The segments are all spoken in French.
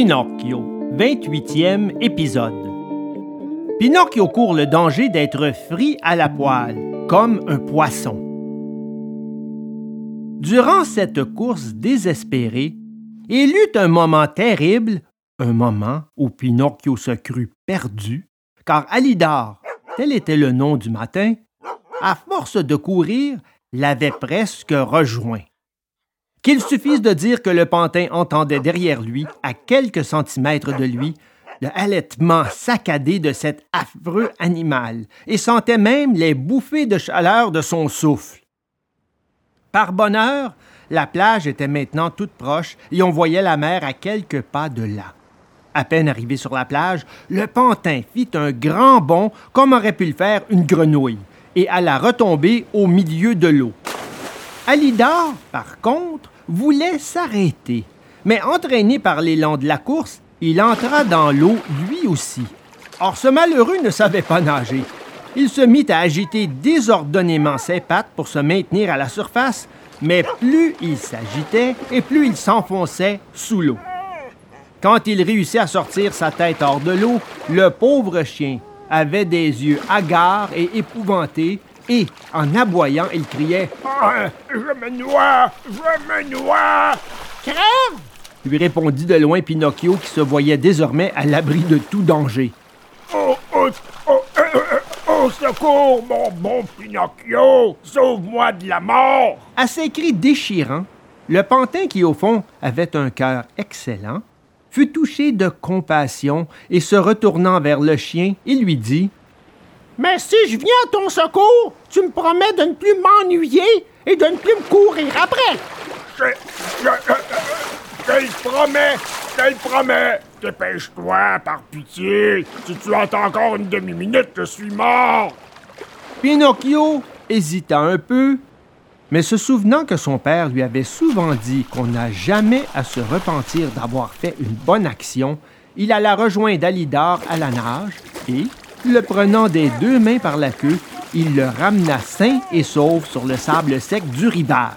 Pinocchio, 28e épisode. Pinocchio court le danger d'être frit à la poêle, comme un poisson. Durant cette course désespérée, il eut un moment terrible, un moment où Pinocchio se crut perdu, car Alidor, tel était le nom du matin, à force de courir, l'avait presque rejoint. Qu'il suffise de dire que le pantin entendait derrière lui, à quelques centimètres de lui, le halètement saccadé de cet affreux animal, et sentait même les bouffées de chaleur de son souffle. Par bonheur, la plage était maintenant toute proche et on voyait la mer à quelques pas de là. À peine arrivé sur la plage, le pantin fit un grand bond comme aurait pu le faire une grenouille et alla retomber au milieu de l'eau. Alidor, par contre, voulait s'arrêter, mais entraîné par l'élan de la course, il entra dans l'eau lui aussi. Or ce malheureux ne savait pas nager. Il se mit à agiter désordonnément ses pattes pour se maintenir à la surface, mais plus il s'agitait et plus il s'enfonçait sous l'eau. Quand il réussit à sortir sa tête hors de l'eau, le pauvre chien avait des yeux hagards et épouvantés et, en aboyant, il criait ah, Je me noie Je me noie. Crève! lui répondit de loin Pinocchio qui se voyait désormais à l'abri de tout danger. Oh, oh, oh, euh, euh, oh, secours, mon bon Pinocchio Sauve-moi de la mort. À ces cris déchirants, le pantin qui, au fond, avait un cœur excellent, fut touché de compassion et se retournant vers le chien, il lui dit mais si je viens à ton secours, tu me promets de ne plus m'ennuyer et de ne plus me courir après. Je, je, je, le promets, je le promets. Dépêche-toi, par pitié. Si tu attends encore une demi-minute, je suis mort. Pinocchio hésita un peu, mais se souvenant que son père lui avait souvent dit qu'on n'a jamais à se repentir d'avoir fait une bonne action, il alla rejoindre Alidor à la nage et, le prenant des deux mains par la queue, il le ramena sain et sauf sur le sable sec du rivage.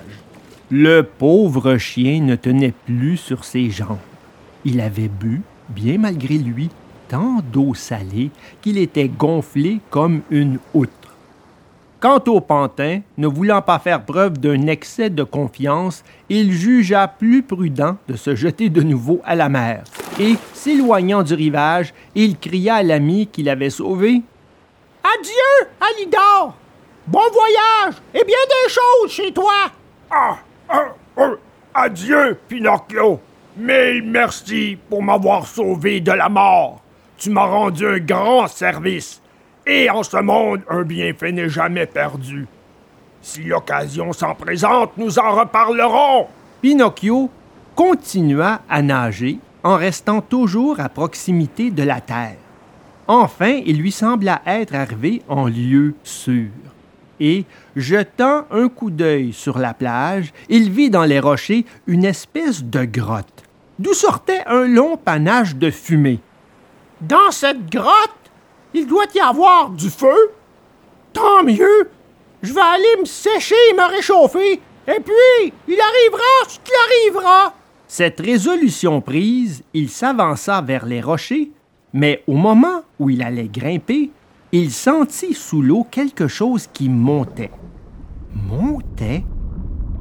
Le pauvre chien ne tenait plus sur ses jambes. Il avait bu, bien malgré lui, tant d'eau salée qu'il était gonflé comme une outre. Quant au pantin, ne voulant pas faire preuve d'un excès de confiance, il jugea plus prudent de se jeter de nouveau à la mer. Et, s'éloignant du rivage, il cria à l'ami qui l'avait sauvé Adieu, Alidor! Bon voyage et bien des choses chez toi Ah, ah, ah Adieu, Pinocchio! Mais merci pour m'avoir sauvé de la mort. Tu m'as rendu un grand service et en ce monde, un bienfait n'est jamais perdu. Si l'occasion s'en présente, nous en reparlerons. Pinocchio continua à nager en restant toujours à proximité de la terre. Enfin, il lui sembla être arrivé en lieu sûr. Et, jetant un coup d'œil sur la plage, il vit dans les rochers une espèce de grotte, d'où sortait un long panache de fumée. Dans cette grotte, il doit y avoir du feu. Tant mieux. Je vais aller me sécher et me réchauffer. Et puis, il arrivera ce qui arrivera. Cette résolution prise, il s'avança vers les rochers, mais au moment où il allait grimper, il sentit sous l'eau quelque chose qui montait. Montait,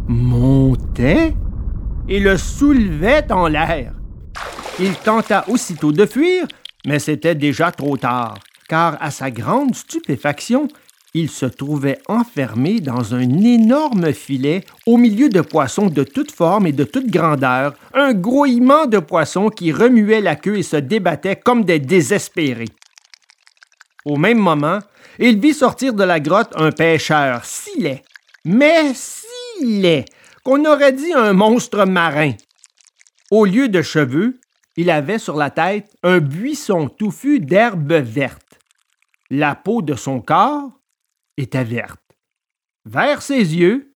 montait, et le soulevait en l'air. Il tenta aussitôt de fuir, mais c'était déjà trop tard car à sa grande stupéfaction, il se trouvait enfermé dans un énorme filet au milieu de poissons de toutes formes et de toutes grandeurs, un grouillement de poissons qui remuaient la queue et se débattaient comme des désespérés. Au même moment, il vit sortir de la grotte un pêcheur si laid, mais si laid, qu'on aurait dit un monstre marin. Au lieu de cheveux, il avait sur la tête un buisson touffu d'herbes vertes. La peau de son corps était verte. Vert ses yeux,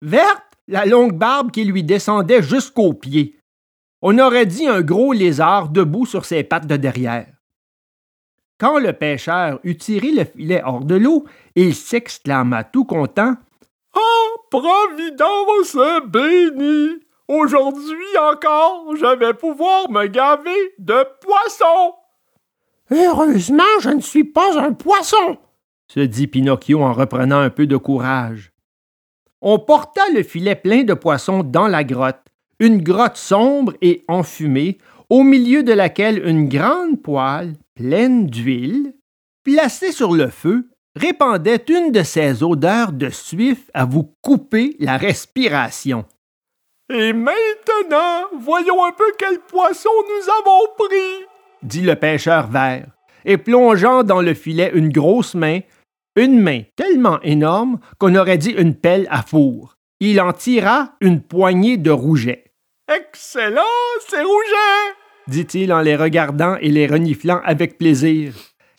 verte la longue barbe qui lui descendait jusqu'aux pieds. On aurait dit un gros lézard debout sur ses pattes de derrière. Quand le pêcheur eut tiré le filet hors de l'eau, il s'exclama tout content Oh, Providence bénie! Aujourd'hui encore, je vais pouvoir me gaver de poisson. Heureusement, je ne suis pas un poisson, se dit Pinocchio en reprenant un peu de courage. On porta le filet plein de poissons dans la grotte, une grotte sombre et enfumée, au milieu de laquelle une grande poêle pleine d'huile, placée sur le feu, répandait une de ces odeurs de suif à vous couper la respiration. Et maintenant, voyons un peu quel poisson nous avons pris, dit le pêcheur vert, et plongeant dans le filet une grosse main, une main tellement énorme qu'on aurait dit une pelle à four. Il en tira une poignée de rougets. Excellent, c'est rouget, dit-il en les regardant et les reniflant avec plaisir.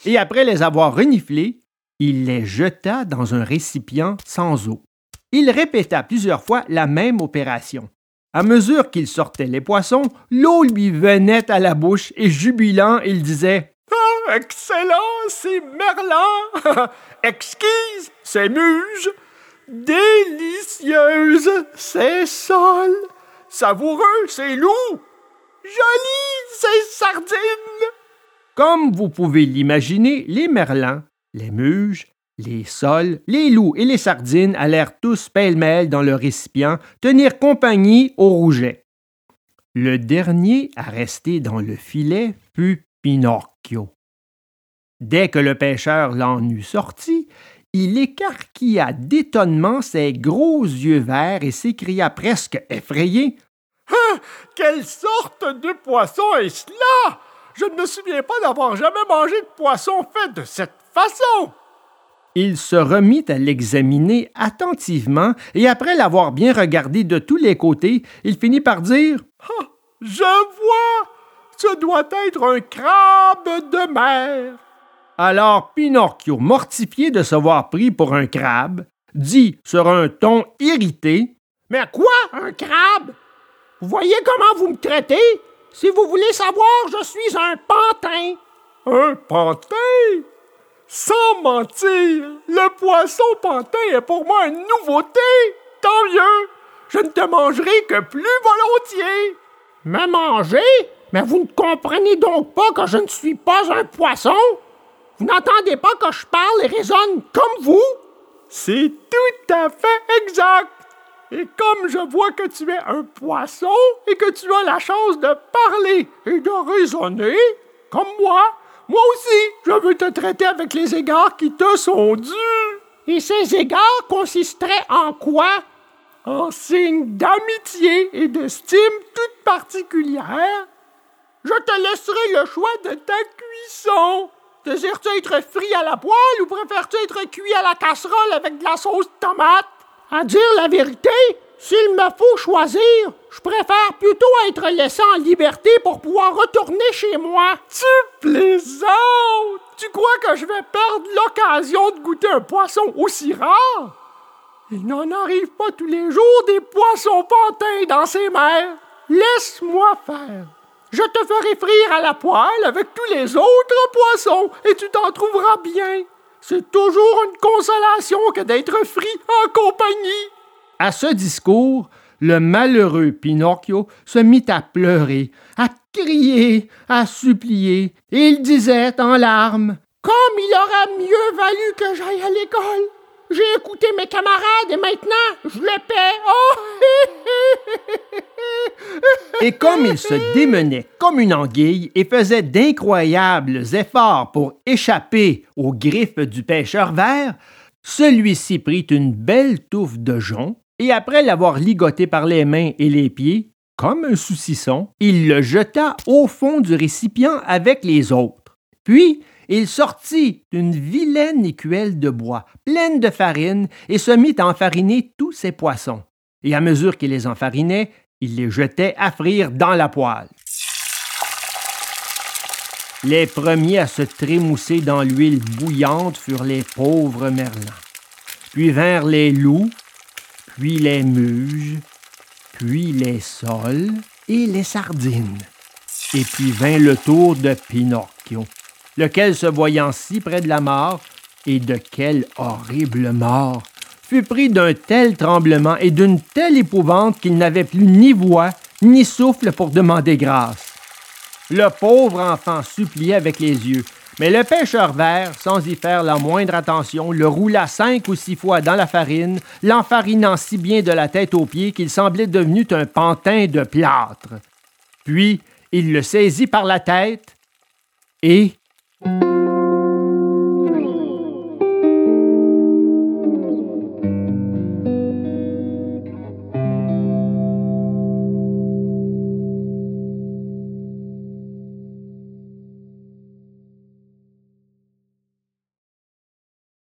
Et après les avoir reniflés, il les jeta dans un récipient sans eau. Il répéta plusieurs fois la même opération. À mesure qu'il sortait les poissons, l'eau lui venait à la bouche et jubilant, il disait ah, Excellent, c'est merlan Exquise, c'est muge Délicieuse, c'est sol Savoureux, c'est loup! Joli, c'est sardine Comme vous pouvez l'imaginer, les merlans les muges, les sols, les loups et les sardines allèrent tous pêle-mêle dans le récipient tenir compagnie au rouget. Le dernier à rester dans le filet fut Pinocchio. Dès que le pêcheur l'en eut sorti, il écarquilla d'étonnement ses gros yeux verts et s'écria presque effrayé Ah Quelle sorte de poisson est-ce là? Je ne me souviens pas d'avoir jamais mangé de poisson fait de cette façon. Il se remit à l'examiner attentivement et après l'avoir bien regardé de tous les côtés, il finit par dire ah, Je vois, ce doit être un crabe de mer. Alors Pinocchio, mortifié de se voir pris pour un crabe, dit sur un ton irrité Mais quoi, un crabe? Vous voyez comment vous me traitez? Si vous voulez savoir, je suis un pantin. Un pantin? Sans mentir, le poisson pantin est pour moi une nouveauté. Tant mieux. Je ne te mangerai que plus volontiers. Me manger? Mais vous ne comprenez donc pas que je ne suis pas un poisson? Vous n'entendez pas que je parle et raisonne comme vous? C'est tout à fait exact. Et comme je vois que tu es un poisson et que tu as la chance de parler et de raisonner, comme moi, moi aussi, je veux te traiter avec les égards qui te sont dus. Et ces égards consisteraient en quoi? En signe d'amitié et d'estime toute particulière. Je te laisserai le choix de ta cuisson. Désires-tu être frit à la poêle ou préfères-tu être cuit à la casserole avec de la sauce tomate? À dire la vérité, s'il me faut choisir, je préfère plutôt être laissé en liberté pour pouvoir retourner chez moi. Tu plaisantes! Tu crois que je vais perdre l'occasion de goûter un poisson aussi rare? Il n'en arrive pas tous les jours des poissons pantins dans ces mers. Laisse-moi faire. Je te ferai frire à la poêle avec tous les autres poissons et tu t'en trouveras bien. C'est toujours une consolation que d'être frit en compagnie. À ce discours, le malheureux Pinocchio se mit à pleurer, à crier, à supplier, et il disait en larmes Comme il aurait mieux valu que j'aille à l'école. J'ai écouté mes camarades et maintenant je les paie. Oh! et comme il se démenait comme une anguille et faisait d'incroyables efforts pour échapper aux griffes du pêcheur vert, celui-ci prit une belle touffe de jonc et après l'avoir ligoté par les mains et les pieds, comme un saucisson, il le jeta au fond du récipient avec les autres. Puis, il sortit une vilaine écuelle de bois pleine de farine et se mit à enfariner tous ses poissons. Et à mesure qu'il les enfarinait, il les jetait à frire dans la poêle. Les premiers à se trémousser dans l'huile bouillante furent les pauvres merlans. Puis vinrent les loups, puis les muges, puis les sols et les sardines. Et puis vint le tour de Pinocchio, lequel, se voyant si près de la mort, et de quelle horrible mort, fut pris d'un tel tremblement et d'une telle épouvante qu'il n'avait plus ni voix ni souffle pour demander grâce. Le pauvre enfant suppliait avec les yeux, mais le pêcheur vert, sans y faire la moindre attention, le roula cinq ou six fois dans la farine, l'enfarinant si bien de la tête aux pieds qu'il semblait devenu un pantin de plâtre. Puis il le saisit par la tête et